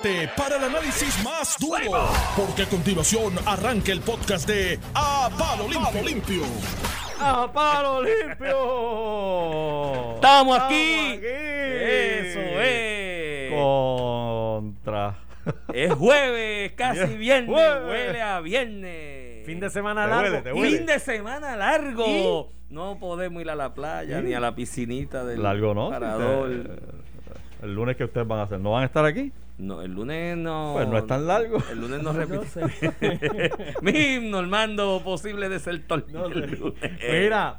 prepárate para el análisis más duro, porque a continuación arranca el podcast de A Palo Limpio. Limpio. ¡A palo limpio! ¡Estamos aquí! Eso es. Contra. Es jueves, casi viernes. Jueves. Huele a viernes. Fin de semana Te largo. huele, te huele. Fin de semana largo. No podemos ir a la playa ¿Y? ni a la piscinita del Largo, ¿no? parador. El lunes que ustedes van a hacer, ¿no van a estar aquí? No, el lunes no. Pues no es tan largo. El lunes no repite. Mi himno, Armando, posible desertor. No sé. El lunes. Mira,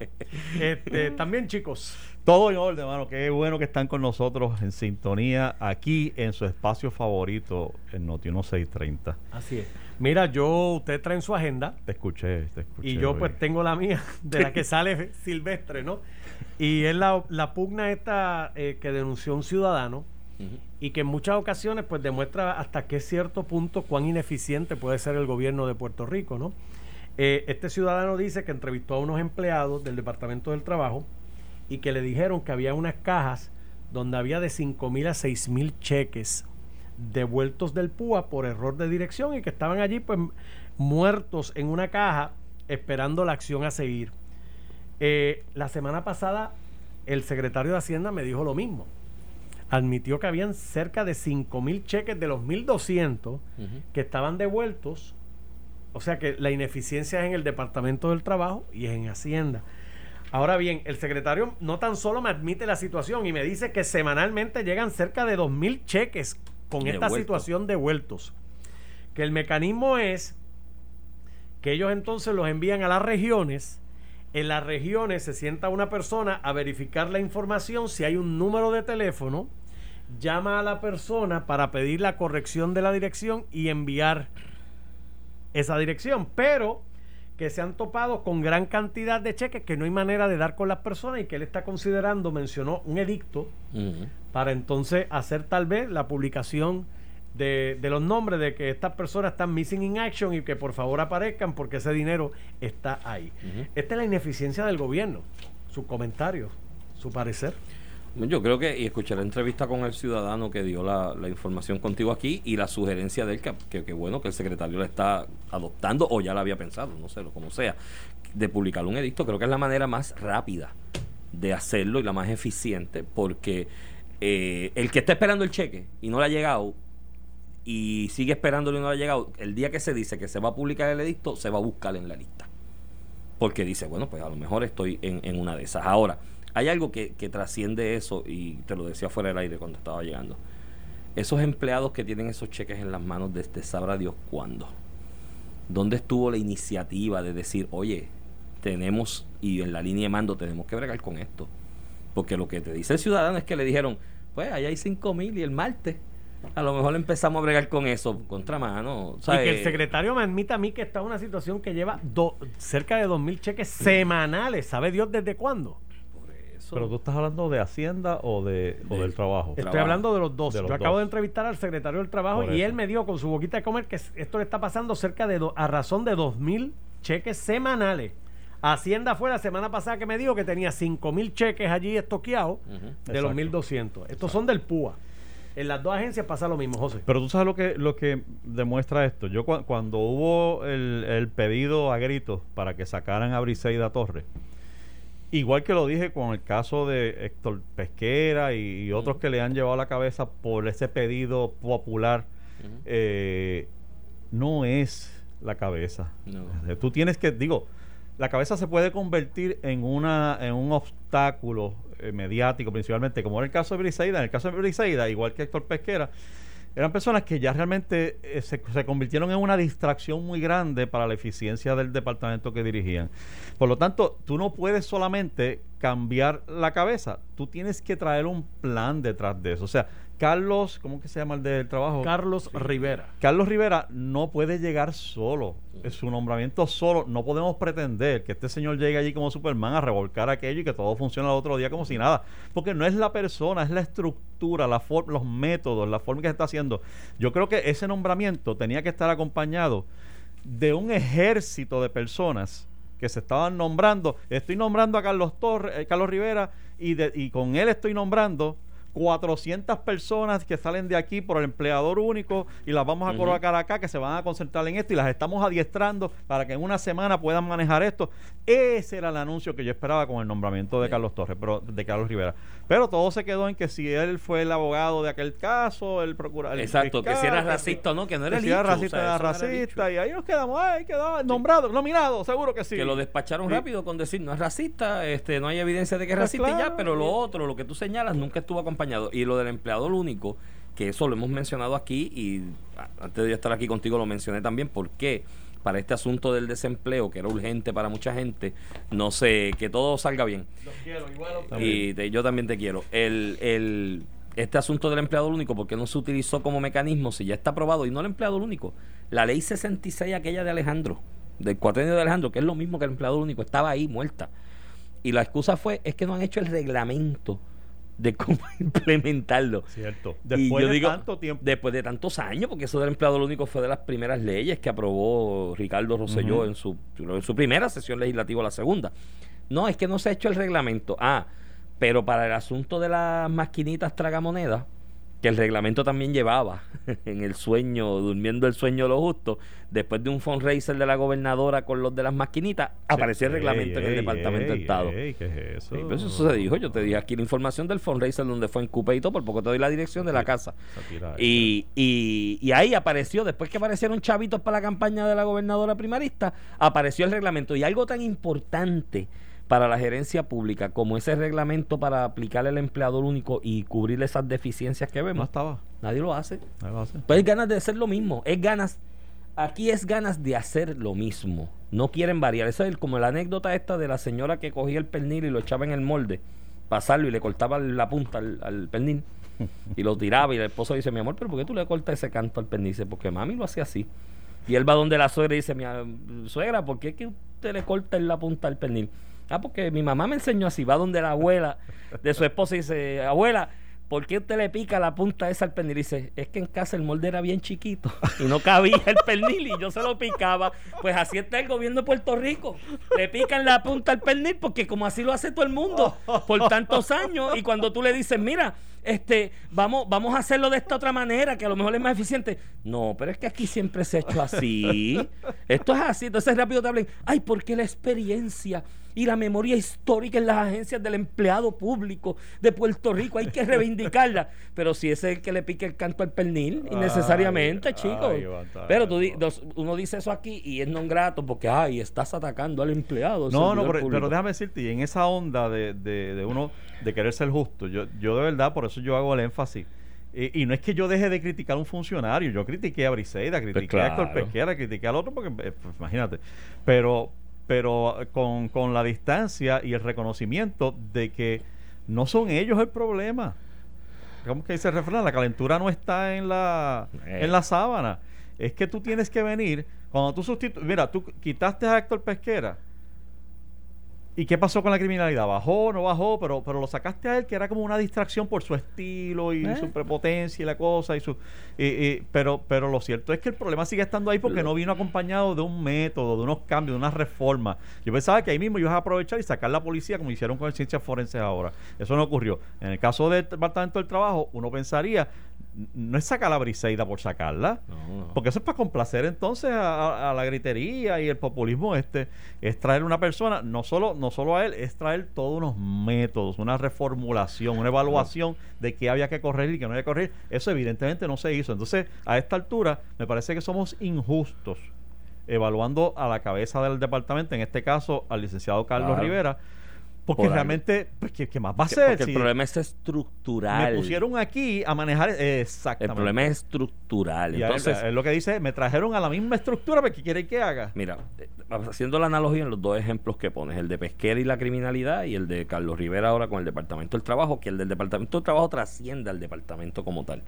este, también chicos, Todo en orden, hermano. Qué bueno que están con nosotros en sintonía aquí en su espacio favorito, en Noti 1630. así es. Mira, yo, usted trae en su agenda Te escuché, te escuché. y yo hoy. pues tengo la mía, de la que sale silvestre, ¿no? Y es la, la pugna esta eh, que denunció un ciudadano. Y que en muchas ocasiones pues demuestra hasta qué cierto punto cuán ineficiente puede ser el gobierno de Puerto Rico, ¿no? Eh, este ciudadano dice que entrevistó a unos empleados del Departamento del Trabajo y que le dijeron que había unas cajas donde había de 5 mil a 6 mil cheques devueltos del PUA por error de dirección y que estaban allí pues muertos en una caja esperando la acción a seguir. Eh, la semana pasada el secretario de Hacienda me dijo lo mismo. Admitió que habían cerca de 5 mil cheques de los 1.200 Ujú. que estaban devueltos. O sea que la ineficiencia es en el Departamento del Trabajo y es en Hacienda. Ahora bien, el secretario no tan solo me admite la situación y me dice que semanalmente llegan cerca de 2.000 cheques con esta situación devueltos. Que el mecanismo es que ellos entonces los envían a las regiones. En las regiones se sienta una persona a verificar la información. Si hay un número de teléfono, llama a la persona para pedir la corrección de la dirección y enviar esa dirección. Pero que se han topado con gran cantidad de cheques que no hay manera de dar con las personas y que él está considerando, mencionó un edicto para entonces hacer tal vez la publicación de, de los nombres de que estas personas están missing in action y que por favor aparezcan porque ese dinero está ahí. Esta es la ineficiencia del gobierno, su comentario, su parecer. Yo creo que, y escuché la entrevista con el ciudadano que dio la, la información contigo aquí y la sugerencia de él, que, que, bueno que el secretario la está adoptando o ya la había pensado, no sé, lo como sea, de publicar un edicto, creo que es la manera más rápida de hacerlo y la más eficiente, porque eh, el que está esperando el cheque y no le ha llegado y sigue esperándolo y no le ha llegado, el día que se dice que se va a publicar el edicto, se va a buscar en la lista porque dice, bueno, pues a lo mejor estoy en, en una de esas. Ahora, hay algo que, que trasciende eso, y te lo decía fuera del aire cuando estaba llegando. Esos empleados que tienen esos cheques en las manos desde sabrá Dios cuándo. ¿Dónde estuvo la iniciativa de decir, oye, tenemos, y en la línea de mando tenemos que bregar con esto? Porque lo que te dice el ciudadano es que le dijeron, pues allá hay 5 mil y el martes. A lo mejor empezamos a bregar con eso, contramano. y que el secretario me admita a mí que está en una situación que lleva do- cerca de 2.000 cheques semanales. ¿Sabe Dios desde cuándo? Eso. Pero tú estás hablando de Hacienda o, de, o Del- del trabajo. Estoy Trabajo. hablando de los dos. De los Yo acabo dos. de entrevistar al secretario del Trabajo Por y eso. él me dio con su boquita de comer que esto le está pasando cerca de, do- a razón de 2.000 cheques semanales. Hacienda fue la semana pasada que me dijo que tenía 5.000 cheques allí estoqueados de los Exacto. 1.200. Estos son del PUA. En las dos agencias pasa lo mismo, José. Pero tú sabes lo que, lo que demuestra esto. Yo cua- cuando hubo el, el pedido a gritos para que sacaran a Briseida Torres, igual que lo dije con el caso de Héctor Pesquera y, y otros que le han llevado la cabeza por ese pedido popular, eh, no es la cabeza. No. Eh, Tú tienes que, digo, la cabeza se puede convertir en una en un obstáculo eh, mediático principalmente, como en el caso de Briseida. En el caso de Briseida, igual que Héctor Pesquera, eran personas que ya realmente eh, se, se convirtieron en una distracción muy grande para la eficiencia del departamento que dirigían. Por lo tanto, tú no puedes solamente cambiar la cabeza, tú tienes que traer un plan detrás de eso. O sea, Carlos, ¿cómo que se llama el del trabajo? Carlos Rivera. Carlos Rivera no puede llegar solo. Es su nombramiento solo. No podemos pretender que este señor llegue allí como Superman a revolcar aquello y que todo funcione al otro día como si nada. Porque no es la persona, es la estructura, la los métodos, la forma que se está haciendo. Yo creo que ese nombramiento tenía que estar acompañado de un ejército de personas que se estaban nombrando. Estoy nombrando a Carlos Torres, eh, Carlos Rivera y, de- y con él estoy nombrando 400 personas que salen de aquí por el empleador único y las vamos a colocar acá que se van a concentrar en esto y las estamos adiestrando para que en una semana puedan manejar esto. Ese era el anuncio que yo esperaba con el nombramiento de Carlos Torres, pero de Carlos Rivera. Pero todo se quedó en que si él fue el abogado de aquel caso, el procurador. Exacto, que si era racista o no, que no era que si era racista, o sea, era era racista. dicho. y ahí nos quedamos, ay, quedaba nombrado, nominado, seguro que sí. Que lo despacharon Sí. rápido con decir no es racista, este no hay evidencia de que es Pues racista y ya, pero lo otro, lo que tú señalas, nunca estuvo acompañado. Y lo del empleador único, que eso lo hemos mencionado aquí y antes de yo estar aquí contigo lo mencioné también, porque para este asunto del desempleo, que era urgente para mucha gente, no sé, que todo salga bien. Y te- yo también te quiero. El, el, este asunto del empleador único, ¿por qué no se utilizó como mecanismo si ya está aprobado? Y no el empleador único. La ley 66, aquella de Alejandro, del cuatrenio de Alejandro, que es lo mismo que el empleador único, estaba ahí muerta. Y la excusa fue, es que no han hecho el reglamento de cómo implementarlo. Cierto. Después yo de digo, tanto tiempo. Después de tantos años, porque eso del empleador único fue de las primeras leyes que aprobó Ricardo Rosselló en, su, en su primera sesión legislativa, la segunda. No, es que no se ha hecho el reglamento. Ah, pero para el asunto de las maquinitas tragamonedas, que el reglamento también llevaba en el sueño, durmiendo el sueño de lo justo, después de un fundraiser de la gobernadora con los de las maquinitas, apareció el Ey, reglamento en el ey, Departamento de ey, Estado. ey, ¿qué es eso? Sí, pues eso se dijo. Yo te dije aquí la información del fundraiser donde fue en Cupe y todo, por poco te doy la dirección de la casa. Y, y ahí apareció, después que aparecieron chavitos para la campaña de la gobernadora primarista, apareció el reglamento. Y algo tan importante para la gerencia pública como ese reglamento para aplicar el empleador único y cubrir esas deficiencias que No vemos, estaba. nadie lo hace. A ser. Pues es ganas de hacer lo mismo, es ganas, aquí es ganas de hacer lo mismo, no quieren variar. Eso es como la anécdota esta de la señora que cogía el pernil y lo echaba en el molde, pasarlo y le cortaba la punta al, al pernil y lo tiraba y el esposo dice, mi amor, pero ¿por qué tú le cortas ese canto al pernil? Dice, porque mami lo hacía así. Y él va donde la suegra y dice, mi suegra, ¿por qué es que usted le corta en la punta al pernil? Ah, porque mi mamá me enseñó así. Va donde la abuela de su esposa y dice, abuela, ¿por qué usted le pica la punta esa al pernil? Dice, es que en casa el molde era bien chiquito y no cabía el pernil y yo se lo picaba. Pues así está el gobierno de Puerto Rico. Le pican la punta al pernil porque como así lo hace todo el mundo por tantos años. Y cuando tú le dices, mira, este, vamos, vamos a hacerlo de esta otra manera, que a lo mejor es más eficiente. No, pero es que aquí siempre se ha hecho así. Esto es así. Entonces rápido te hablan, ay, porque la experiencia y la memoria histórica en las agencias del empleado público de Puerto Rico hay que reivindicarla. Pero si ese es el que le pique el canto al pernil, innecesariamente, chicos. Pero tú, uno dice eso aquí y es non grato porque, ay, estás atacando al empleado. No, no, pero, déjame decirte, y en esa onda de, de, de uno de querer ser justo, yo, yo de verdad, por eso yo hago el énfasis. Y, y no es que yo deje de criticar a un funcionario, yo critiqué a Briseida, critiqué a Héctor claro. Pesquera, critiqué al otro, porque eh, pues, imagínate. Pero, pero con, con la distancia y el reconocimiento de que no son ellos el problema. ¿Cómo que dice el refrán? La calentura no está en la, Eh. en la sábana. Es que tú tienes que venir, cuando tú sustituyes, mira, tú quitaste a Héctor Pesquera. ¿Y qué pasó con la criminalidad? ¿Bajó no bajó? Pero, pero lo sacaste a él, que era como una distracción por su estilo y Eh. su prepotencia y la cosa. y su y- y- pero, pero lo cierto es que el problema sigue estando ahí porque no vino acompañado de un método, de unos cambios, de una reforma. Yo pensaba que ahí mismo ibas a aprovechar y sacar la policía como hicieron con el Ciencias Forenses ahora. Eso no ocurrió. En el caso del Departamento del Trabajo, uno pensaría, no es sacar la briseida por sacarla, No, no. porque eso es para complacer entonces a, la gritería y el populismo este. Es traer una persona, no solo, no solo a él, es traer todos unos métodos, una reformulación, una evaluación de qué había que corregir y qué no había que corregir. Eso evidentemente no se hizo. Entonces, a esta altura, me parece que somos injustos evaluando a la cabeza del departamento, en este caso al licenciado Carlos Claro. Rivera, porque Por realmente, pues, ¿qué, qué más va a ser? porque el problema es estructural. me pusieron aquí a manejar el exactamente. problema es estructural. Y Entonces, es lo que dice, me trajeron a la misma estructura, pero ¿qué quiere que haga? Mira, eh, haciendo la analogía en los dos ejemplos que pones, el de Pesquera y la criminalidad y el de Carlos Rivera ahora con el Departamento del Trabajo, que el del Departamento del Trabajo trasciende al departamento como tal.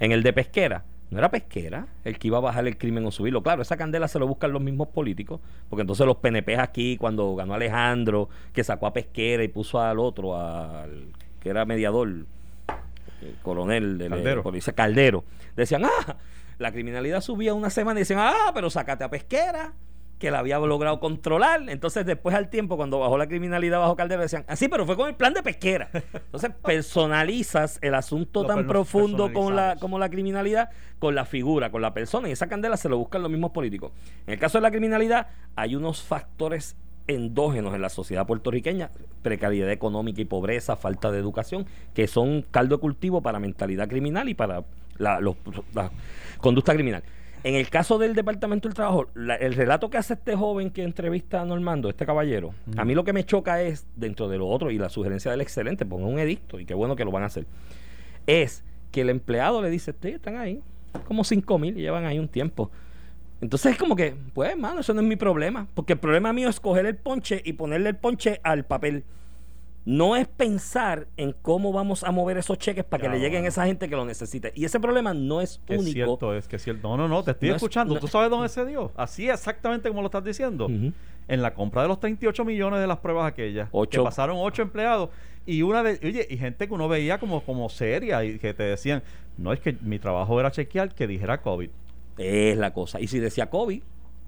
En el de Pesquera, no era Pesquera el que iba a bajar el crimen o subirlo. Claro, esa candela se lo buscan los mismos políticos, porque entonces los PNP aquí, cuando ganó Alejandro, que sacó a Pesquera y puso al otro, al que era mediador, el coronel de la Caldero. policía Caldero, decían, ah, la criminalidad subía una semana y decían, ah, pero sácate a Pesquera que la había logrado controlar. Entonces, después al tiempo, cuando bajó la criminalidad bajo Caldera, decían, así, pero fue con el plan de pesquera. Entonces, personalizas el asunto Lo tan profundo con la, como la criminalidad, con la figura, con la persona. Y esa candela se lo buscan los mismos políticos. En el caso de la criminalidad, hay unos factores endógenos en la sociedad puertorriqueña, precariedad económica y pobreza, falta de educación, que son caldo de cultivo para mentalidad criminal y para la, los- la conducta criminal. En el caso del Departamento del Trabajo, la- el relato que hace este joven que entrevista a Normando, este caballero, a mí lo que me choca es, dentro de lo otro, y la sugerencia del excelente, ponga un edicto, y qué bueno que lo van a hacer, es que el empleado le dice, sí, están ahí, como cinco mil y llevan ahí un tiempo. Entonces es como que, pues, hermano, eso no es mi problema. Porque el problema mío es coger el ponche y ponerle el ponche al papel. No es pensar en cómo vamos a mover esos cheques para que le lleguen a esa gente que lo necesite. Y ese problema no es Que es único. cierto, es que es cierto. No, no, no, te estoy No es- escuchando. no- ¿Tú sabes dónde se dio? Así exactamente como lo estás diciendo. En la compra de los 38 millones de las pruebas aquellas. Ocho. Que pasaron ocho empleados. Y una de, oye, y gente que uno veía como, como seria y que te decían, no es que mi trabajo era chequear que dijera COVID. Es la cosa. Y si decía COVID,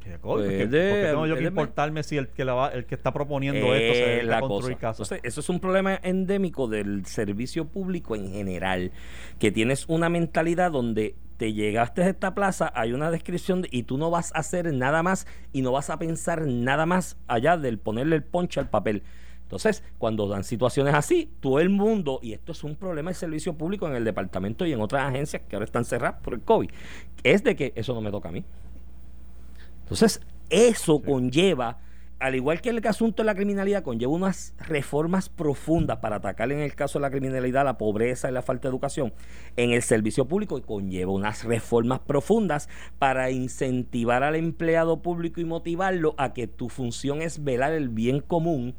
Pues porque, porque tengo yo que importarme si el que, la va- el que está proponiendo esto se es dedica la construir. Entonces, eso es un problema endémico del servicio público en general, que tienes una mentalidad donde te llegaste a esta plaza, hay una descripción de- y tú no vas a hacer nada más y no vas a pensar nada más allá del ponerle el ponche al papel. Entonces, cuando dan situaciones así, todo el mundo, y esto es un problema del servicio público en el departamento y en otras agencias que ahora están cerradas por el COVID, es de que eso no me toca a mí. Entonces, eso conlleva, al igual que el asunto de la criminalidad, conlleva unas reformas profundas para atacar en el caso de la criminalidad la pobreza y la falta de educación en el servicio público y conlleva unas reformas profundas para incentivar al empleado público y motivarlo a que tu función es velar el bien común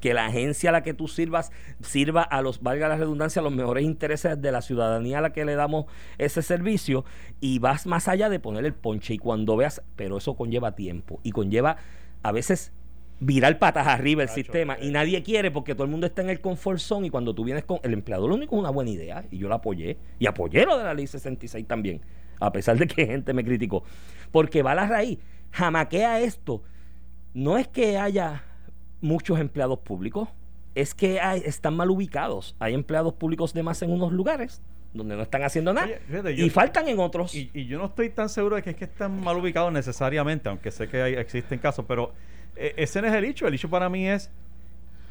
que la agencia a la que tú sirvas sirva a los, valga la redundancia, a los mejores intereses de la ciudadanía a la que le damos ese servicio y vas más allá de poner el ponche y cuando veas, pero eso conlleva tiempo y conlleva a veces virar patas arriba el sistema y eh. nadie quiere porque todo el mundo está en el comfort zone y cuando tú vienes con el empleador lo único es una buena idea y yo la apoyé y apoyé lo de la ley 66 también a pesar de que gente me criticó porque va a la raíz jamaquea esto no es que haya muchos empleados públicos, es que hay- están mal ubicados. Hay empleados públicos de más en unos lugares donde no están haciendo nada Oye, fíjate, yo- y faltan en otros. Y, y yo no estoy tan seguro de que es que están mal ubicados necesariamente, aunque sé que hay- existen casos, pero eh, ese no es el hecho. El hecho para mí es,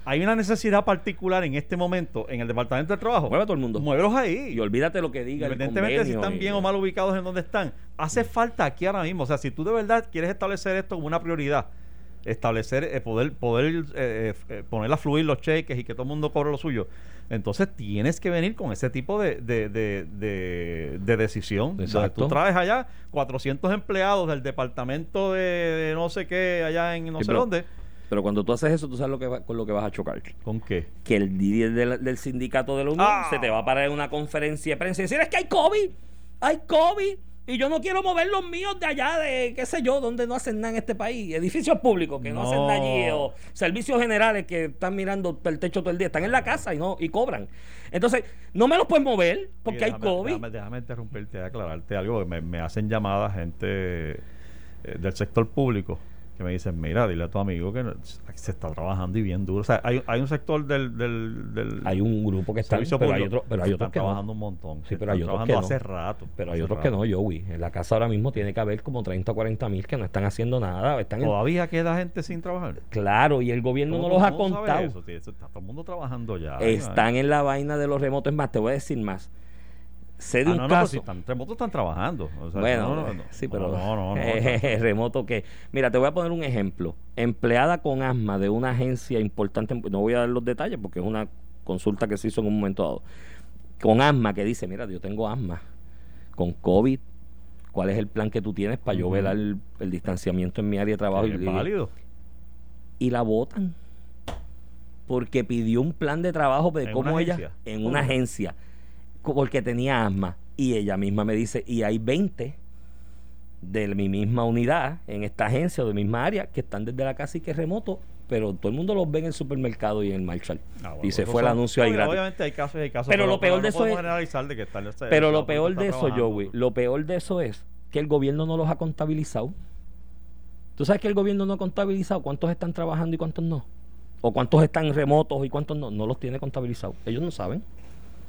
hay una necesidad particular en este momento en el Departamento de Trabajo. Mueve a todo el mundo. Muévelos ahí. y olvídate lo que diga Independientemente de si están y- bien o mal ubicados en donde están, hace falta aquí ahora mismo. O sea, si tú de verdad quieres establecer esto como una prioridad, establecer, eh, poder, poder eh, eh, poner a fluir los cheques y que todo el mundo cobre lo suyo, entonces tienes que venir con ese tipo de, de, de, de- de decisión. Exacto. tú traes allá 400 empleados del departamento de, de no sé qué, allá en no Sí, sé pero- dónde. Pero cuando tú haces eso, tú sabes lo que va- con lo que vas a chocar. ¿Con qué? Que el líder del, del sindicato de la Unión Ah. se te va a parar en una conferencia de prensa y decir, es que hay COVID, hay COVID. Y yo no quiero mover los míos de allá, de qué sé yo, donde no hacen nada en este país. Edificios públicos que no, hacen nada allí. O servicios generales que están mirando el techo todo el día. Están en la casa y no y cobran. Entonces, no me los puedes mover porque hay COVID. Déjame, déjame interrumpirte y aclararte algo. me, me hacen llamadas gente eh, del sector público que me dicen, mira, dile a tu amigo que se está trabajando y bien duro. O sea, hay, hay un sector del, del, del Hay un grupo que está, pero hay, otro, pero hay otros que trabajando no. un montón. Sí, pero hay otros que no. hace rato. Pero hay otros que no, Joey. En la casa ahora mismo tiene que haber como 30 o 40 mil que no están haciendo nada. Están en- Todavía queda gente sin trabajar. Claro, y el gobierno no ¿Cómo- los ha contado. eso? Sí, eso está todo el mundo trabajando ya. están en la vaina de los remotos. Es más, te voy a decir más. Sé de Ah, un no, no, pero caso. si están, están trabajando. O sea, bueno, no, no, no. sí, pero No, no, no, no. eh, remoto que. Mira, te voy a poner un ejemplo. Empleada con asma de una agencia importante, no voy a dar los detalles porque es una consulta que se hizo en un momento dado. Con asma que dice, mira, yo tengo asma con COVID. ¿Cuál es el plan que tú tienes para yo velar el, el distanciamiento en mi área de trabajo? Válido. y la votan porque pidió un plan de trabajo de ¿En cómo ella en una agencia porque tenía asma y ella misma me dice y hay 20 de mi misma unidad en esta agencia o de misma área que están desde la casa y que es remoto pero todo el mundo los ve en el supermercado y en el Marshall Ah, bueno, y se fue el anuncio ahí gratis Obviamente hay casos y hay casos. Pero lo peor de eso es- de que están- pero lo peor de eso trabajando. Joey lo peor de eso es que el gobierno no los ha contabilizado ¿Tú sabes que el gobierno no ha contabilizado cuántos están trabajando y cuántos no? ¿O cuántos están remotos y cuántos no? No los tiene contabilizados. Ellos no saben.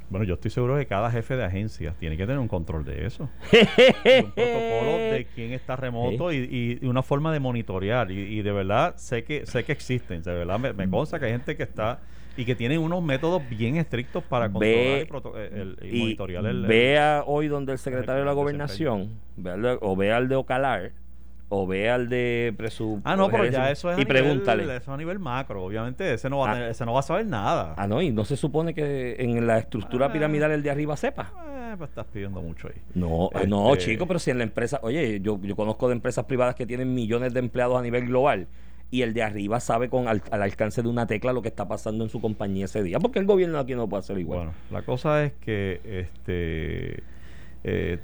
Bueno, yo estoy seguro que cada jefe de agencia tiene que tener un control de eso. Un protocolo de quién está remoto y, y una forma de monitorear. Y, y de verdad sé que sé que existen. De verdad me, me consta que hay gente que está y que tienen unos métodos bien estrictos para controlar Ve- proto- el, y monitorear el, vea hoy donde el secretario de la gobernación, vea de- o vea al de Ocalar, o vea al de presu Ah, no, pero ya eso es a y nivel, pregúntale. eso es a nivel macro. Obviamente ese no va a, Ah. tener- ese no va a saber nada. Ah, no, y no se supone que en la estructura Ah. piramidal el de arriba sepa. Eh, pues estás pidiendo mucho ahí. No, eh, no, Este- chico, pero si en la empresa, oye, yo, yo conozco de empresas privadas que tienen millones de empleados a nivel global y el de arriba sabe con al, al alcance de una tecla lo que está pasando en su compañía ese día, porque el gobierno aquí no puede hacer igual. Bueno, la cosa es que este eh,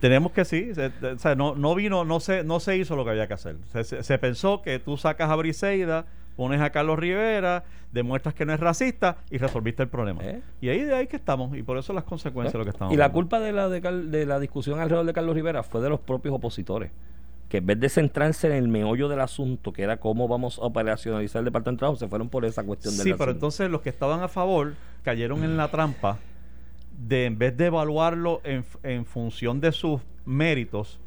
tenemos que sí, se- o sea, no, no vino, no se, no se hizo lo que había que hacer. Se, se- se pensó que tú sacas a Briseida, pones a Carlos Rivera, demuestras que no es racista y resolviste el problema. ¿Eh? Y ahí de ahí que estamos, y por eso las consecuencias de lo que estamos y la viendo. culpa de la, de, la discusión alrededor de Carlos Rivera fue de los propios opositores, que en vez de centrarse en el meollo del asunto, que era cómo vamos a operacionalizar el Departamento de Trabajo, se fueron por esa cuestión del Sí, pero entonces los que estaban a favor cayeron en la trampa de en vez de evaluarlo en, en función de sus méritos,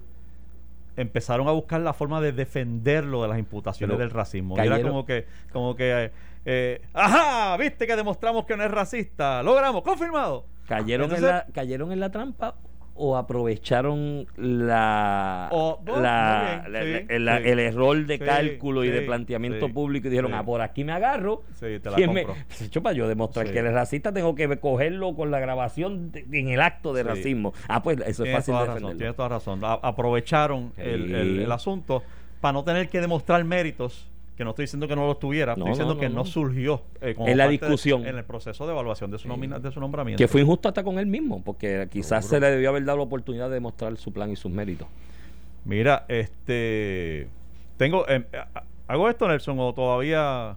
empezaron a buscar la forma de defenderlo de las imputaciones Pero del racismo. Y era cayeron- como que, como que, eh, eh, ajá, viste que demostramos que no es racista, logramos, confirmado. ¿Cayeron, Entonces- en la, ¿Cayeron en la trampa o aprovecharon la, O- bueno, la- la- la- sí, la- sí. el error de Sí, cálculo y de planteamiento público y dijeron, ah, por aquí me agarro. Sí, te la ¿Quién me- compro. Pues, hecho, para yo demostrar que él es racista, tengo que cogerlo con la grabación de- en el acto de racismo. Ah, pues eso es fácil de razón, tienes toda razón. A- aprovecharon el- el asunto para no tener que demostrar méritos, que no estoy diciendo que no los tuviera, No, estoy diciendo no, que no, surgió eh, como En la parte de- discusión. en el proceso de evaluación de su, nomina- de su nombramiento. Que fue injusto hasta con él mismo, porque quizás Seguro. se le debió haber dado la oportunidad de demostrar su plan y sus méritos. Mira, este. Tengo. a- ¿Hago esto, Nelson, o todavía.?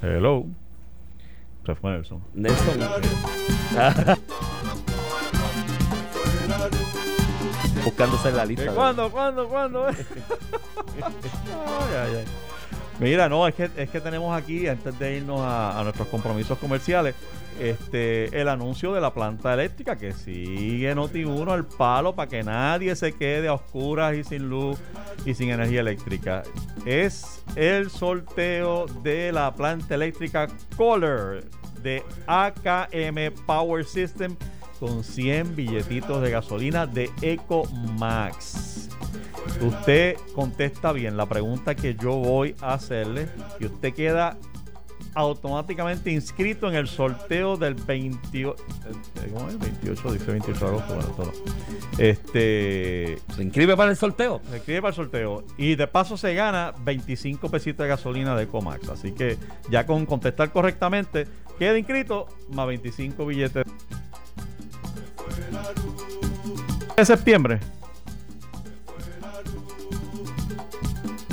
Hello. Se fue Nelson. Nelson. Buscándose en la lista. ¿Qué, de- ¿Cuándo, cuándo, cuándo? Ay, ay, ay. Mira, no, es que, es que tenemos aquí, antes de irnos a, a nuestros compromisos comerciales, este el anuncio de la planta eléctrica que sigue Noti1 al palo para que nadie se quede a oscuras y sin luz y sin energía eléctrica. Es el sorteo de la planta eléctrica Kohler de AKM Power System con 100 billetitos de gasolina de EcoMax. Usted contesta bien la pregunta que yo voy a hacerle y usted queda automáticamente inscrito en el sorteo del 28 eh, ¿cómo es? 28 dice 28 de agosto bueno, esto no. este ¿Se inscribe para el sorteo? se escribe para el sorteo y de paso se gana 25 pesitos de gasolina de Ecomax así que ya con contestar correctamente queda inscrito más 25 billetes de septiembre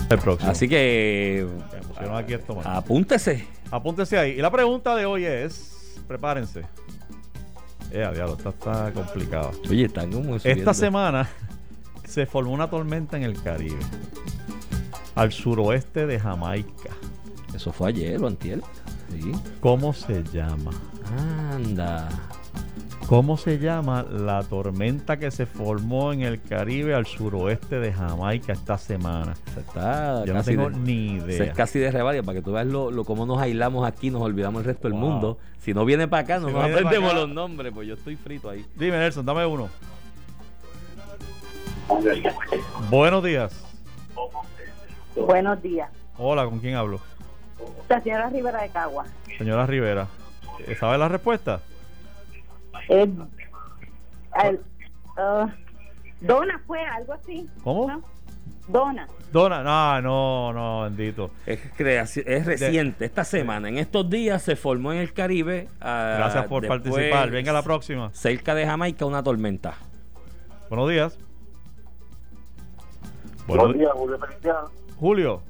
el próximo Así que aquí apúntese. Apúntese ahí. Y la pregunta de hoy es: prepárense. Eh, diablo, esta está complicada. Oye, están como Esta semana se formó una tormenta en el Caribe, al suroeste de Jamaica. Eso fue ayer o antier. Sí. ¿Cómo se llama? Anda. ¿Cómo se llama la tormenta que se formó en el Caribe al suroeste de Jamaica esta semana? Se está Yo no tengo de- ni se idea. es casi de revalia para que tú veas lo, lo cómo nos aislamos aquí, nos olvidamos el resto del mundo. Si no viene para acá, no Si nos aprendemos los nombres, pues yo estoy frito ahí. Dime, Nelson, dame uno. Buenos días. Buenos días. Hola, ¿con quién hablo? La señora Rivera de Cagua. Señora Rivera, ¿sabe la respuesta? Eh, el- ah, Dona fue algo así. ¿Cómo? ¿no? Dona. Dona, no, no, no, bendito. Es, creaci- es reciente, esta semana, en estos días se formó en el Caribe. ah, Gracias por después, participar. Venga la próxima. Cerca de Jamaica, una tormenta. Buenos días. Buenos Buenos- días, Julio Feliciano. Julio,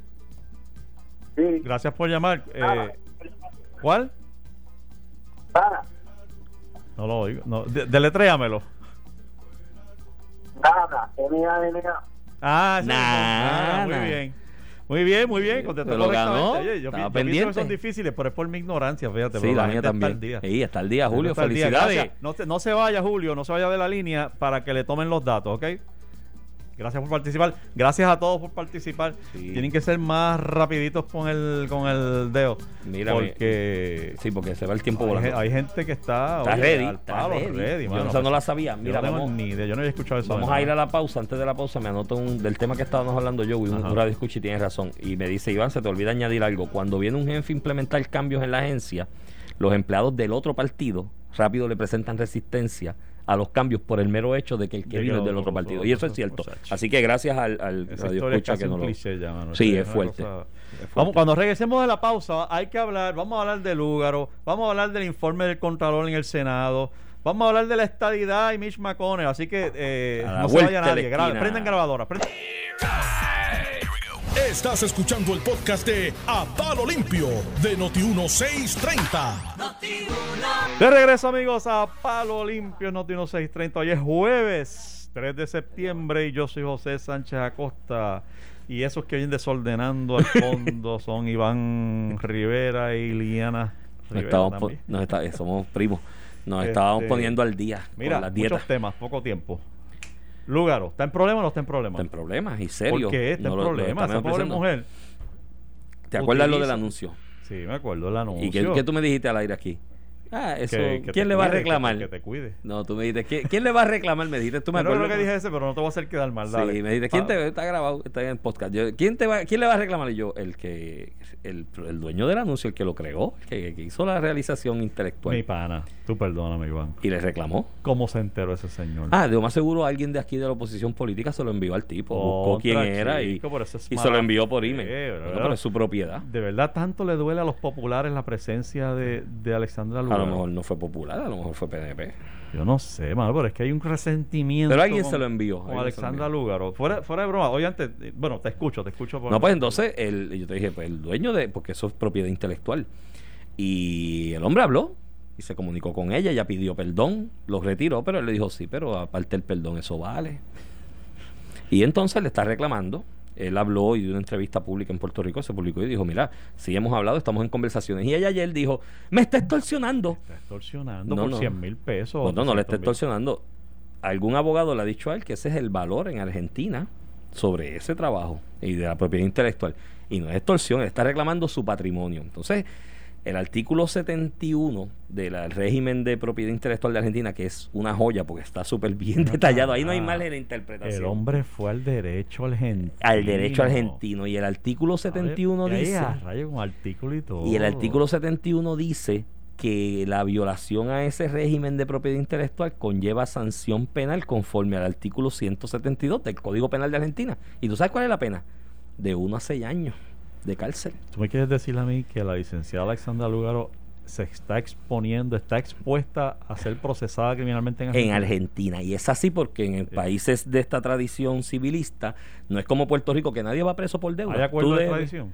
Sí, gracias por llamar. Eh, ¿Cuál? Sara. No lo oigo. No, de- deletréamelo. Nada, N-A-N-A. Ah, mismo. Ah, muy bien. Muy bien, muy bien. Contestó lo ganó. Oye, yo, Estaba yo pienso que pendiente. son difíciles, pero es por mi ignorancia, fíjate. Sí, pero la la mía gente está también. al día. Sí, está al día, Julio. Día. Felicidades. Gracias. No, se- no se vaya, Julio, no se vaya de la línea para que le tomen los datos, ¿ok? Gracias por participar. Gracias a todos por participar. Sí. Tienen que ser más rapiditos con el con el dedo. Mira, porque Sí, porque se va el tiempo hay, volando. hay gente que está, Está oye, ready. al Está palo, ready. Yo mano. esa no la sabía. Yo Mira, no tengo vamos, ni idea. Yo no había escuchado eso. vamos a ir a la pausa. Antes de la pausa me anoto un, del tema que estábamos hablando yo. Un, un radio escucha y tienes razón. Y me dice, Iván, se te olvida añadir algo. Cuando viene un jefe a implementar cambios en la agencia, los empleados del otro partido rápido le presentan resistencia a los cambios por el mero hecho de que el que De vino que es del otro partido. Y eso es cierto. Así que gracias al, al radio escucha que no un lo... cliché ya, mano. Sí, es fuerte. cosa- Es fuerte. Vamos, cuando regresemos de la pausa, hay que hablar, vamos a hablar del Lúgaro, vamos a hablar del informe del Contralor en el Senado, vamos a hablar de la estadidad y Mitch McConnell, así que eh, no se vaya nadie, prendan grabadora. Estás escuchando el podcast de A Palo Limpio de Noti1630. De regreso amigos a Palo Limpio Noti 1630, hoy es jueves 3 de septiembre y yo soy José Sánchez Acosta. Y esos que vienen desordenando al fondo son Iván Rivera y Liana Nos Rivera estábamos pon- también. nos está- somos primos. Nos Este, estábamos poniendo al día Mira, con las muchos temas, poco tiempo. Lúgaro, ¿está en problema o no está en problema? Está en problemas y serio. ¿Por qué está No en lo- lo problema? estamos Esa pobre mujer. ¿Te acuerdas lo del anuncio? Sí, me acuerdo del anuncio. ¿Y qué, qué tú me dijiste al aire aquí? Ah, eso. Que- que te ¿Quién le va a reclamar? Que te, que te cuide. No, tú me dijiste, ¿quién, quién le va a reclamar? Me dijiste, tú me Yo no acuerdas. creo que dije ese, pero no te voy a hacer quedar mal. dale. Sí, me dijiste, ¿quién Ah, te está grabado? Está en el podcast. Yo, ¿quién, te va, ¿Quién le va a reclamar? Y yo, el que el, el dueño del anuncio, el que lo creó, el que, que hizo la realización intelectual. Mi pana, tú perdóname, Iván. Y le reclamó. ¿Cómo se enteró ese señor? Ah, de lo más seguro alguien de aquí de la oposición política se lo envió al tipo, buscó quién era y, es y se lo envió por email. pero es su propiedad. ¿De verdad tanto le duele a los populares la presencia de, de Alexandra A Lugaro? Lo mejor no fue popular, a lo mejor fue PNP. Yo no sé, mano, pero es que hay un resentimiento. Pero alguien con- se lo envió, Con Alexandra. Lugaro. Fuera, fuera de broma. Oye, antes, bueno, te escucho, te escucho. por- No, pues entonces el, yo te dije, pues el dueño de, porque eso es propiedad intelectual. Y el hombre habló y se comunicó con ella, ella pidió perdón, lo retiró, pero él le dijo, sí, pero aparte el perdón, eso vale. Y entonces le está reclamando. Él habló y dio una entrevista pública en Puerto Rico, se publicó y dijo, mira, sí hemos hablado, estamos en conversaciones. Y ella ayer dijo, me está extorsionando. Está extorsionando No, por no. 100 mil pesos. Bueno, no le está 200,000. extorsionando. Algún abogado le ha dicho a él que ese es el valor en Argentina sobre ese trabajo y de la propiedad intelectual. Y no es extorsión, él está reclamando su patrimonio. Entonces, el artículo 71 del régimen de propiedad intelectual de Argentina, que es una joya porque está súper bien detallado, ahí no hay margen de interpretación. El hombre fue al derecho argentino. al derecho argentino. Y el artículo 71 A ver, dice... rayo con artículo y todo. Y el artículo 71 dice que la violación a ese régimen de propiedad intelectual conlleva sanción penal conforme al artículo 172 del Código Penal de Argentina. ¿Y tú sabes cuál es la pena? De 1 a 6 años de cárcel. ¿Tú me quieres decir a mí que la licenciada Alexandra Lugaro se está exponiendo, está expuesta a ser procesada criminalmente en Argentina? En Argentina. Y es así porque en países de esta tradición civilista, no es como Puerto Rico, que nadie va preso por deuda. ¿Hay acuerdo Tú de extradición?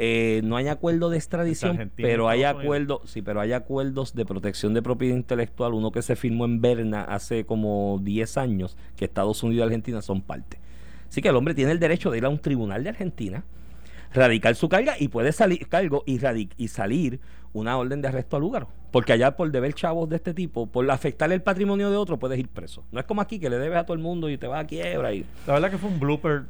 Eh, no hay acuerdo de extradición, pero hay acuerdos, sí, pero hay acuerdos de protección de propiedad intelectual, uno que se firmó en Berna hace como 10 años, que Estados Unidos y Argentina son parte. Así que el hombre tiene el derecho de ir a un tribunal de Argentina, radicar su carga y puede salir cargo y, y salir una orden de arresto al lugar. Porque allá por deber chavos de este tipo, por afectar el patrimonio de otro, puedes ir preso. No es como aquí que le debes a todo el mundo y te vas a quiebra y La verdad que fue un blooper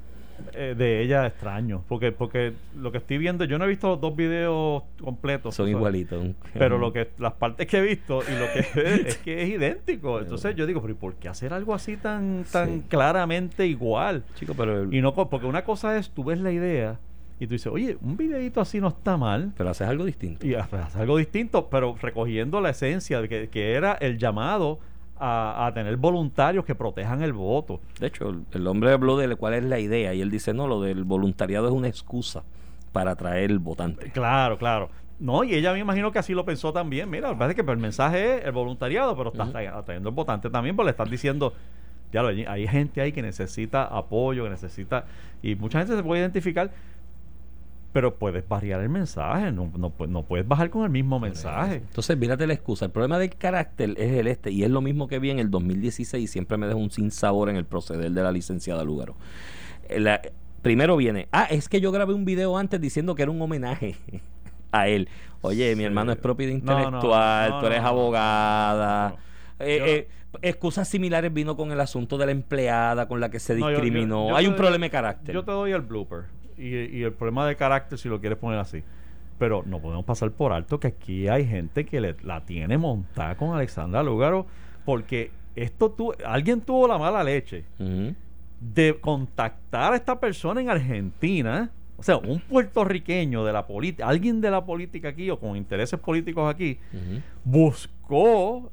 eh, de ella extraño. Porque, porque lo que estoy viendo, yo no he visto los dos videos completos. son igualitos. Pero lo que las partes que he visto y lo que es, es que es idéntico. Entonces yo digo, pero ¿y por qué hacer algo así tan, tan Sí. claramente igual? Chico, pero, el- Y no, porque una cosa es, tú ves la idea y tú dices, oye, un videito así no está mal. pero haces algo distinto. Y haces algo distinto, pero recogiendo la esencia de que, que era el llamado a, a tener voluntarios que protejan el voto. De hecho, el, el hombre habló de cuál es la idea y él dice, no, lo del voluntariado es una excusa para atraer el votante. Claro, claro. No, y ella me imagino que así lo pensó también. Mira, parece que el mensaje es el voluntariado, pero estás Ujú. atrayendo el votante también, porque le están diciendo, ya lo, hay gente ahí que necesita apoyo, que necesita, y mucha gente se puede identificar. Pero puedes variar el mensaje, no, no, no puedes bajar con el mismo mensaje. Entonces, mírate la excusa. El problema del carácter es el este, y es lo mismo que vi en el 2016 y siempre me deja un sinsabor en el proceder de la licenciada Lugaro. Eh, la- primero viene, ah, es que yo grabé un video antes diciendo que era un homenaje a él. Oye, mi hermano es propiedad no, intelectual, no, tú eres abogada. Eh, eh, excusas similares vino con el asunto de la empleada con la que se No, yo- yo- discriminó. yo Hay un doy- problema de carácter. Yo te doy el blooper y, y el problema de carácter si lo quieres poner así. Pero no podemos pasar por alto que aquí hay gente que le- la tiene montada con Alexandra Lúgaro porque esto tu, alguien tuvo la mala leche de contactar a esta persona en Argentina, o sea, un puertorriqueño de la política, alguien de la política aquí o con intereses políticos aquí, buscó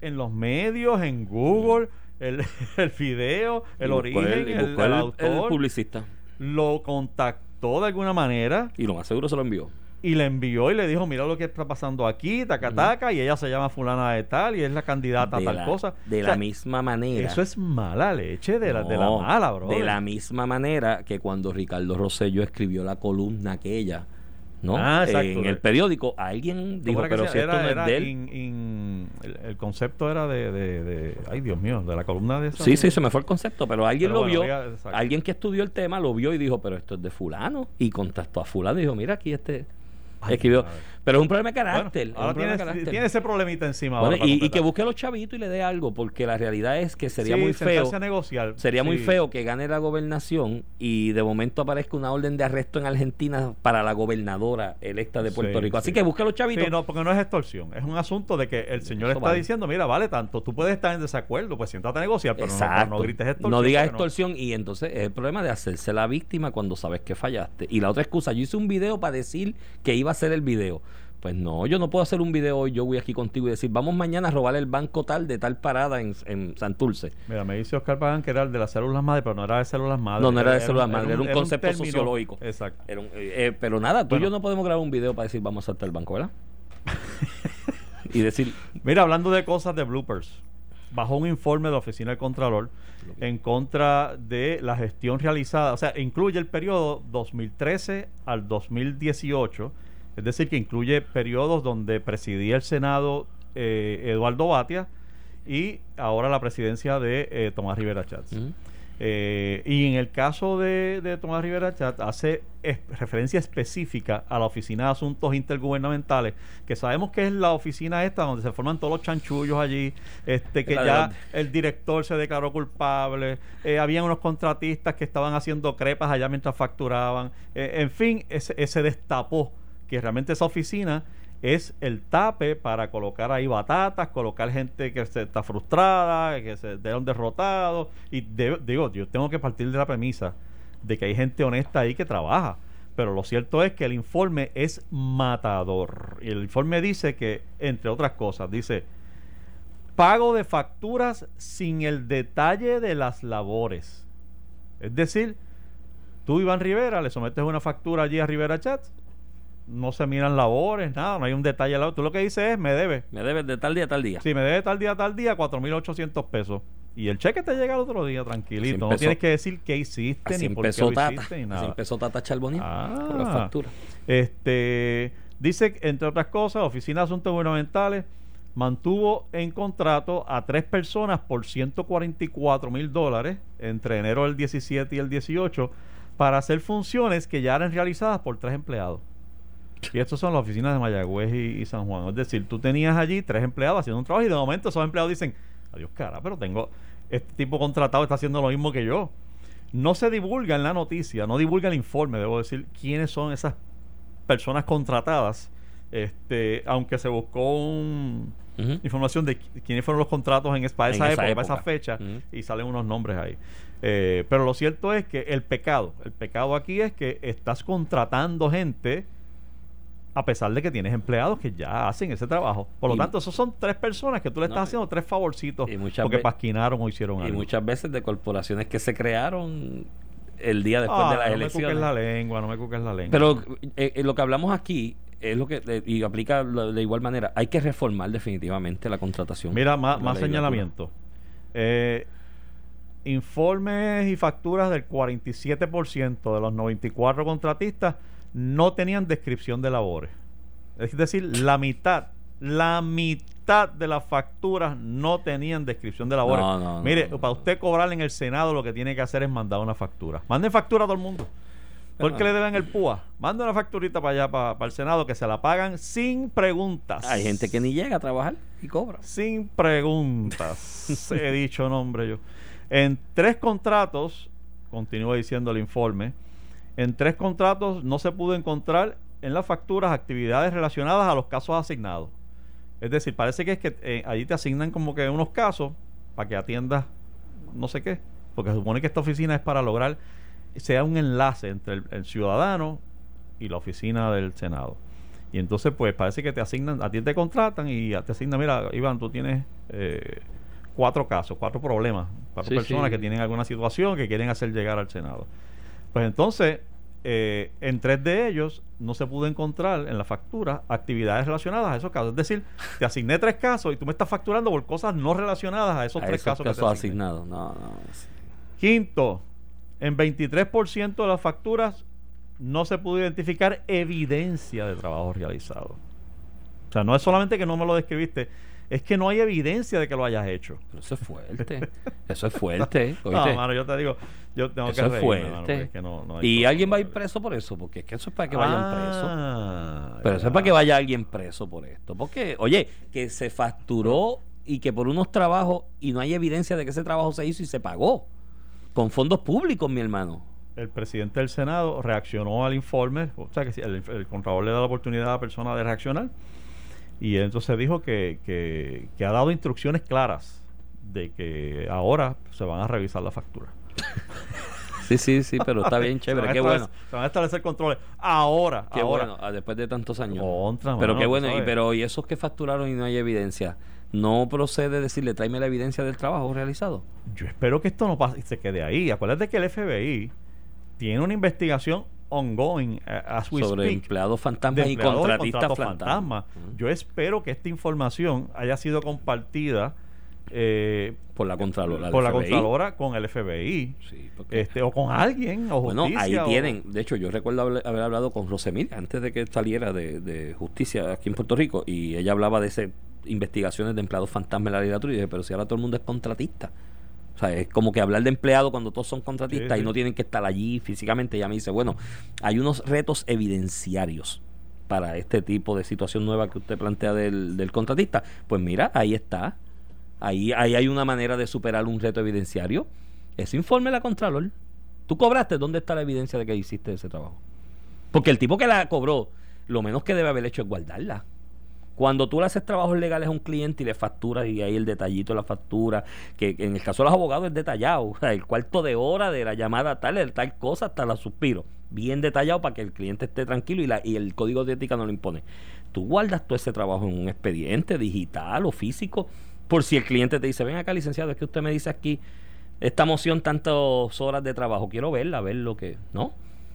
en los medios, en Google, el, el video, el Y origen, el- el el- autor, el publicista. Lo contactó de alguna manera Y lo más seguro se lo envió. y le envió y le dijo, mira lo que está pasando aquí, taca, taca, y ella se llama fulana de tal y es la candidata a tal la, cosa. De O sea, la misma manera. Eso es mala leche de la, de la mala, bro. De la misma manera que cuando Ricardo Rosello escribió la columna aquella, ¿no? Ah, exacto. En el periódico, alguien dijo, pero si esto no es de él. in- in- el, el concepto era de, de, de- Ay, Dios mío, de la columna de esa. Sí, sí, se me fue el concepto, pero alguien Pero lo bueno, vio, alguien que estudió el tema lo vio y dijo, pero esto es de fulano, y contactó a fulano y dijo, mira aquí este Ay, escribió, madre. Pero es un problema de carácter. ahora de tiene, carácter. tiene ese problemita encima. Bueno, ahora y, y que busque a los chavitos y le dé algo, porque la realidad es que sería Sí, muy feo. a negociar. Sería muy feo que gane la gobernación y de momento aparezca una orden de arresto en Argentina para la gobernadora electa de Puerto Sí, Rico. Así sí. que busque a los chavitos. No, porque no es extorsión. Es un asunto de que el señor Eso está vale. diciendo, mira, vale tanto, tú puedes estar en desacuerdo, pues siéntate a negociar, pero no, no, grites extorsión. No digas extorsión y entonces es el problema de hacerse la víctima cuando sabes que fallaste. Y la otra excusa, yo hice un video para decir que iba a hacer el video. Pues no, yo no puedo hacer un video hoy, yo voy aquí contigo y decir, vamos mañana a robar el banco tal de tal parada en, en Santurce. Mira, me dice Oscar Pagán que era el de las células madre, pero no era de células madre. No, no era de células madre, era un era concepto término- sociológico. Exacto. Era un- eh, eh, pero nada, tú y yo no podemos grabar un video para decir, vamos a saltar el banco, ¿verdad? y decir, Mira, hablando de cosas de bloopers, bajó un informe de la Oficina del Contralor en contra de la gestión realizada, o sea, incluye el periodo 2013 al 2018, es decir, que incluye periodos donde presidía el Senado eh, Eduardo Batia y ahora la presidencia de eh, Tomás Rivera Chats. Eh, y en el caso de, de Tomás Rivera Chat, hace es- referencia específica a la Oficina de Asuntos Intergubernamentales, que sabemos que es la oficina esta donde se forman todos los chanchullos allí, este que La ya el director se declaró culpable, eh, habían unos contratistas que estaban haciendo crepas allá mientras facturaban, eh, en fin, ese, ese destapó que realmente esa oficina es el tape para colocar ahí batatas, colocar gente que se está frustrada, que se dieron derrotados. Y digo, yo tengo que partir de la premisa de que hay gente honesta ahí que trabaja. Pero lo cierto es que el informe es matador. Y el informe dice que, entre otras cosas, dice pago de facturas sin el detalle de las labores. Es decir, tú, Iván Rivera, le sometes una factura allí a Rivera Chats, no se miran labores, nada, no hay un detalle. al lado. Tú lo que dices es, me debe. me debes de tal día a tal día. Si me debe tal día, tal día, 4.800 pesos. Y el cheque te llega el otro día, Así tranquilito. No tienes que decir qué hiciste Así ni por qué lo Tata. hiciste ni Así nada. empezó Tata Charboniel Ah. con la factura. Este dice, entre otras cosas, la Oficina de Asuntos Gubernamentales mantuvo en contrato a tres personas por 144 mil dólares entre enero del 17 y el 18 para hacer funciones que ya eran realizadas por tres empleados. Y estos son las oficinas de Mayagüez y, y San Juan. Es decir, tú tenías allí tres empleados haciendo un trabajo y de momento esos empleados dicen, adiós cara, pero tengo este tipo contratado está haciendo lo mismo que yo. No se divulga en la noticia, no divulga el informe, debo decir, quiénes son esas personas contratadas. Este, aunque se buscó un, información de qui- quiénes fueron los contratos en para En esa, esa época, para esa época. fecha, y salen unos nombres ahí. Eh, pero lo cierto es que el pecado, el pecado aquí es que estás contratando gente a pesar de que tienes empleados que ya hacen ese trabajo. Por lo Y- tanto, esos son tres personas que tú le estás y- haciendo tres favorcitos y porque pasquinaron o hicieron Y algo. muchas veces de corporaciones que se crearon el día después Ah, de las no me elecciones. cuques la lengua, no me cuques la lengua. Pero eh, eh, lo que hablamos aquí es lo que eh, y aplica lo- de igual manera. Hay que reformar definitivamente la contratación. Mira, más, más señalamiento. Informes y facturas del 47% de los 94 contratistas no tenían descripción de labores. Es decir, la mitad, la mitad de las facturas no tenían descripción de labores. No, no, no, Mire, no, para usted cobrar en el Senado lo que tiene que hacer es mandar una factura. Manden factura a todo el mundo. ¿Por qué le deben el PUA? Manda una facturita para allá, para, para el Senado, que se la pagan sin preguntas. Hay gente que ni llega a trabajar y cobra. Sin preguntas. He dicho nombre yo. En tres contratos, continúa diciendo el informe, en tres contratos no se pudo encontrar en las facturas actividades relacionadas a los casos asignados. Es decir, parece que es que eh, allí te asignan como que unos casos para que atiendas no sé qué, porque se supone que esta oficina es para lograr sea un enlace entre el, el ciudadano y la oficina del Senado. Y entonces, pues parece que te asignan, a ti te contratan y te asignan, mira, Iván, tú tienes eh, cuatro casos, cuatro problemas, cuatro Sí, personas sí. que tienen alguna situación que quieren hacer llegar al Senado. Pues entonces, eh, en tres de ellos no se pudo encontrar en la factura actividades relacionadas a esos casos. Es decir, te asigné tres casos y tú me estás facturando por cosas no relacionadas a esos A tres esos casos. que te casos asigné. asignados. No, no. Quinto, en 23% de las facturas no se pudo identificar evidencia de trabajo realizado. O sea, no es solamente que no me lo describiste, es que no hay evidencia de que lo hayas hecho. Pero eso es fuerte. Eso es fuerte. No, mano, yo te digo, yo tengo eso que es fuerte. mano, es que no- no hay y alguien va a ir preso por eso, porque es que eso es para que vayan presos. Ah, Pero eso es para que vaya alguien preso por esto. Porque, oye, que se facturó y que por unos trabajos y no hay evidencia de que ese trabajo se hizo y se pagó. Con fondos públicos, mi hermano. El presidente del Senado reaccionó al informe, o sea que si el, el Contralor le da la oportunidad a la persona de reaccionar, y entonces dijo que, que, que ha dado instrucciones claras de que ahora se van a revisar la factura. Sí, sí, sí, pero está bien chévere. Qué bueno. Se van a establecer controles. Ahora, Qué ahora. bueno, ah, después de tantos años. Contra, pero qué bueno, y, pero y esos que facturaron y no hay evidencia, ¿no procede decirle, tráeme la evidencia del trabajo realizado? Yo espero que esto no pase y se quede ahí. Acuérdate que el FBI tiene una investigación ongoing eh, as we Sobre speak, empleados fantasmas y contratistas fantasmas. fantasma. Yo espero que esta información haya sido compartida eh, Por la Contralora. por la. Contralora con el FBI. Sí, porque- Este, o con alguien, o Bueno, justicia, ahí o- tienen. De hecho, yo recuerdo haber, haber hablado con Rosemil antes de que saliera de, de justicia aquí en Puerto Rico y ella hablaba de ese investigaciones de empleados fantasmas en la legislatura y dije, pero si ahora todo el mundo es contratista. O sea, es como que hablar de empleado cuando todos son contratistas Sí, y no tienen que estar allí físicamente. Ella me dice, bueno, hay unos retos evidenciarios para este tipo de situación nueva que usted plantea del, del contratista. Pues mira, ahí está. Ahí, ahí hay una manera de superar un reto evidenciario. Ese informe la Contralor. Tú cobraste, ¿dónde está la evidencia de que hiciste ese trabajo? Porque el tipo que la cobró, lo menos que debe haber hecho es guardarla. Cuando tú le haces trabajos legales a un cliente y le facturas y ahí el detallito de la factura, que en el caso de los abogados es detallado, el cuarto de hora de la llamada tal, tal cosa hasta la suspiro, bien detallado para que el cliente esté tranquilo y, la, y el código de ética no lo impone. Tú guardas todo ese trabajo en un expediente digital o físico, por si el cliente te dice, ven acá licenciado, es que usted me dice aquí esta moción tantas horas de trabajo, quiero verla, ver lo que, ¿no?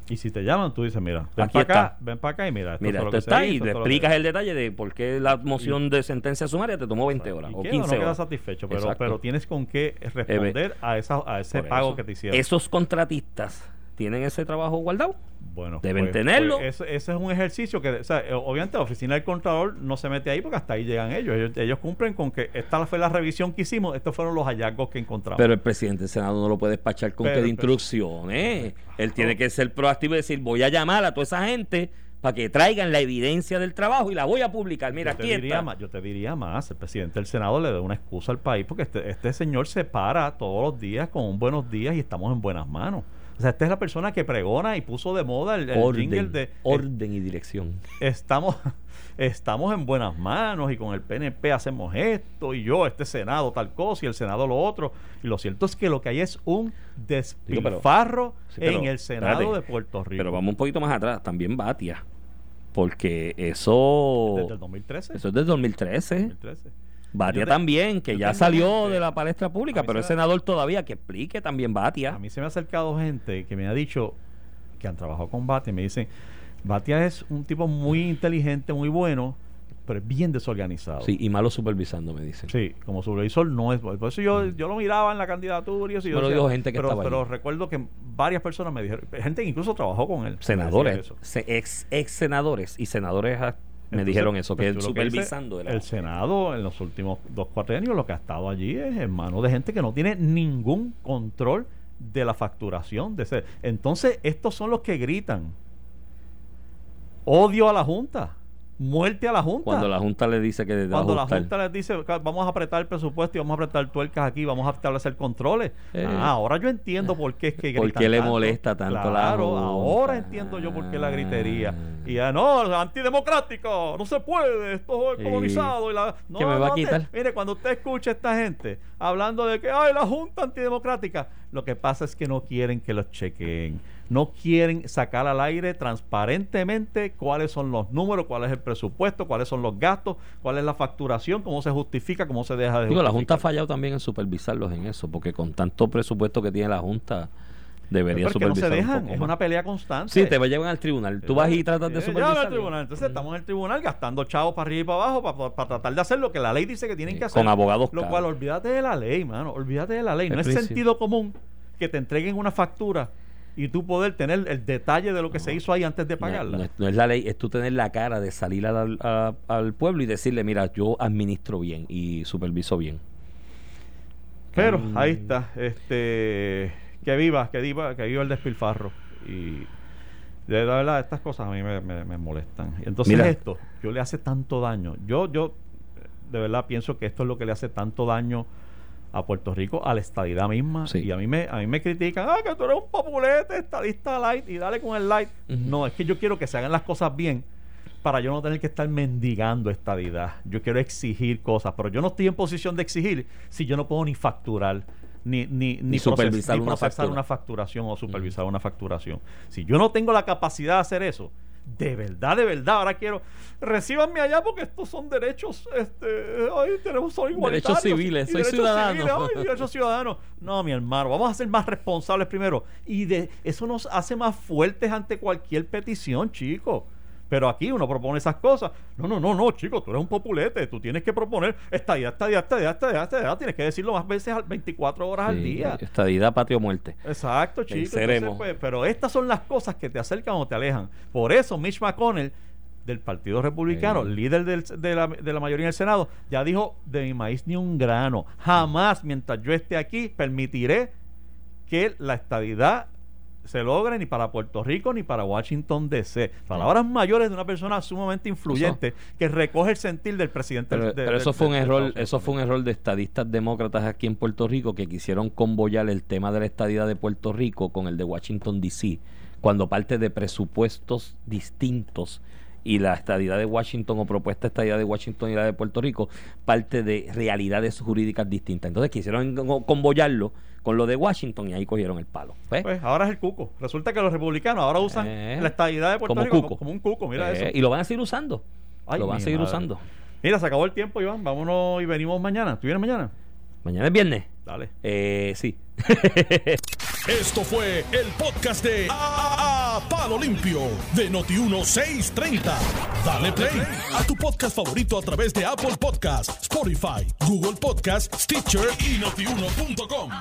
Y si te llaman, tú dices, mira, ven para acá, ven para acá y mira, esto Mira, lo se está hizo, y es que- explicas el detalle de por qué la moción de sentencia sumaria te tomó 20 horas o queda 15 no queda horas. satisfecho, pero, Exacto. pero tienes con qué responder a, esa, a ese Por pago eso. que te hicieron. Esos contratistas tienen ese trabajo guardado. Bueno, Deben pues- tenerlo. pues ese, ese es un ejercicio que, o sea, eh, obviamente la oficina del Contralor no se mete ahí porque hasta ahí llegan ellos. Ellos, ellos cumplen con que esta fue la revisión que hicimos, estos fueron los hallazgos que encontramos. Pero el presidente del Senado no lo puede despachar con Pero que de instrucciones. Él tiene que ser proactivo y decir, voy a llamar a toda esa gente para que traigan la evidencia del trabajo y la voy a publicar. Mira, yo, te diría más, yo te diría más, el presidente del Senado le da una excusa al país porque este, este señor se para todos los días con un buenos días y estamos en buenas manos. O sea, esta es la persona que pregona y puso de moda el, el jingle de orden y dirección. estamos, estamos en buenas manos y con el PNP hacemos esto y yo, este Senado tal cosa y el Senado lo otro. Y lo cierto es que lo que hay es un despilfarro Sí, pero, en el Senado espérate, de Puerto Rico. Pero vamos un poquito más atrás, también Batia. Porque eso. Desde el 2013. Eso es del 2013. 2013. Batia también, que ya salió de la palestra pública, pero es senador todavía, que explique también Batia. A mí se me ha acercado gente que me ha dicho que han trabajado con Batia y me dicen, Batia es un tipo muy inteligente, muy bueno, pero es bien desorganizado. Sí, y malo supervisando, me dicen. Sí, como supervisor no es. Por eso yo, yo lo miraba en la candidatura y eso. yo Pero dijo gente que pero, estaba pero allí. recuerdo que varias personas me dijeron, gente que incluso trabajó con él. Senadores, ex, ex senadores y senadores me Entonces, dijeron eso, que pues, él dices, supervisando era- el Senado en los últimos dos cuatrenios lo que ha estado allí es en manos de gente que no tiene ningún control de la facturación de ese. Entonces, estos son los que gritan odio a la Junta, muerte a la Junta. Cuando la Junta le dice que a Cuando la. Junta les dice, "Ca- vamos a apretar el presupuesto y vamos a apretar tuercas aquí, vamos a establecer controles. Eh. Ah, ahora yo entiendo por qué es que ¿Por qué le tanto. molesta tanto la Claro, ahora entiendo yo por qué la gritería. Ah. Y ya, no, antidemocrático, no se puede, esto es Sí. colonizado. Y la, no, ¿Qué me va a no te- quitar? mire, cuando usted escucha a esta gente hablando de que, ay, la Junta antidemocrática, lo que pasa es que no quieren que los chequeen. No quieren sacar al aire transparentemente cuáles son los números, cuál es el presupuesto, cuáles son los gastos, cuál es la facturación, cómo se justifica, cómo se deja de Digo, la. Junta ha fallado también en supervisarlos en eso, porque con tanto presupuesto que tiene la Junta, debería Pero es que no se supervisar un dejan, poco es una pelea constante. Sí, te llevan al tribunal. Tú vas y tratas de Eh, supervisar. tribunal. Entonces estamos en el tribunal gastando chavos para arriba y para abajo para, tratar de hacer lo que la ley dice que tienen Sí, que hacer. con abogados Lo cual, olvídate de la ley, mano. Olvídate de la ley. No es sentido común que te entreguen una factura y tú poder tener el detalle de lo que se hizo ahí antes de pagarla. no es, no es la ley, es tú tener la cara de salir al, a- al pueblo y decirle, mira, yo administro bien y superviso bien. Pero Mm. ahí está. Este, que viva, que viva, que viva el despilfarro. Y de la verdad, estas cosas a mí me, me- me molestan. Entonces Mira. esto, yo le hace tanto daño. Yo, yo de verdad pienso que esto es lo que le hace tanto daño a Puerto Rico, a la estadidad misma. Sí. Y a mí me, a mí me critican, ah, que tú eres un populete, estadista light, y dale con el light. No, es que yo quiero que se hagan las cosas bien para yo no tener que estar mendigando estadidad. Yo quiero exigir cosas, pero yo no estoy en posición de exigir si yo no puedo ni facturar, ni, ni, ni, proces- supervisar ni una procesar factura. una facturación o supervisar una facturación. Si yo no tengo la capacidad de hacer eso, de verdad, de verdad, ahora quiero, recíbanme allá porque estos son derechos, este, ay, tenemos, son igualitarios. civiles, y soy derechos ciudadano. civiles, ay, derechos ciudadanos. No, mi hermano, vamos a ser más responsables primero. Y de eso nos hace más fuertes ante cualquier petición, chico. Pero aquí uno propone esas cosas. No, no, no, no, chico, tú eres un populete. Tú tienes que proponer estadía, estadía, estadía, estadía, estadía. Tienes que decirlo más veces, al- 24 horas al día. Estadidad, patria o muerte. Exacto, chico. Venceremos. Entonces, pues, pero estas son las cosas que te acercan o te alejan. Por eso Mitch McConnell, del Partido Republicano, Sí. líder del- de, la, de la mayoría en el Senado, ya dijo, de mi maíz ni un grano. Jamás, mientras yo esté aquí, permitiré que la estadidad se logre ni para Puerto Rico ni para Washington DC. Palabras mayores de una persona sumamente influyente que recoge el sentir del presidente. Pero, de- pero de- eso de- fue un error, eso fue un error de estadistas demócratas aquí en Puerto Rico que quisieron convoyar el tema de la estadidad de Puerto Rico con el de Washington DC, cuando parte de presupuestos distintos y la estadidad de Washington o propuesta estadidad de Washington y la de Puerto Rico parte de realidades jurídicas distintas. Entonces quisieron co- convoyarlo con lo de Washington y ahí cogieron el palo. ¿ves? Pues ahora es el cuco. Resulta que los republicanos ahora usan Eh, la estadidad de Puerto como Rico cuco. como, un cuco. Mira Eh, eso. Y lo van a seguir usando. Ay, lo van a seguir madre. usando. Mira, se acabó el tiempo, Iván. Vámonos y venimos mañana. ¿Tú vienes mañana? Mañana es viernes. Dale. Eh, sí. Esto fue el podcast de A, Palo Limpio de Noti1630. Dale play a tu podcast favorito a través de Apple Podcasts, Spotify, Google Podcasts, Stitcher y notiuno.com.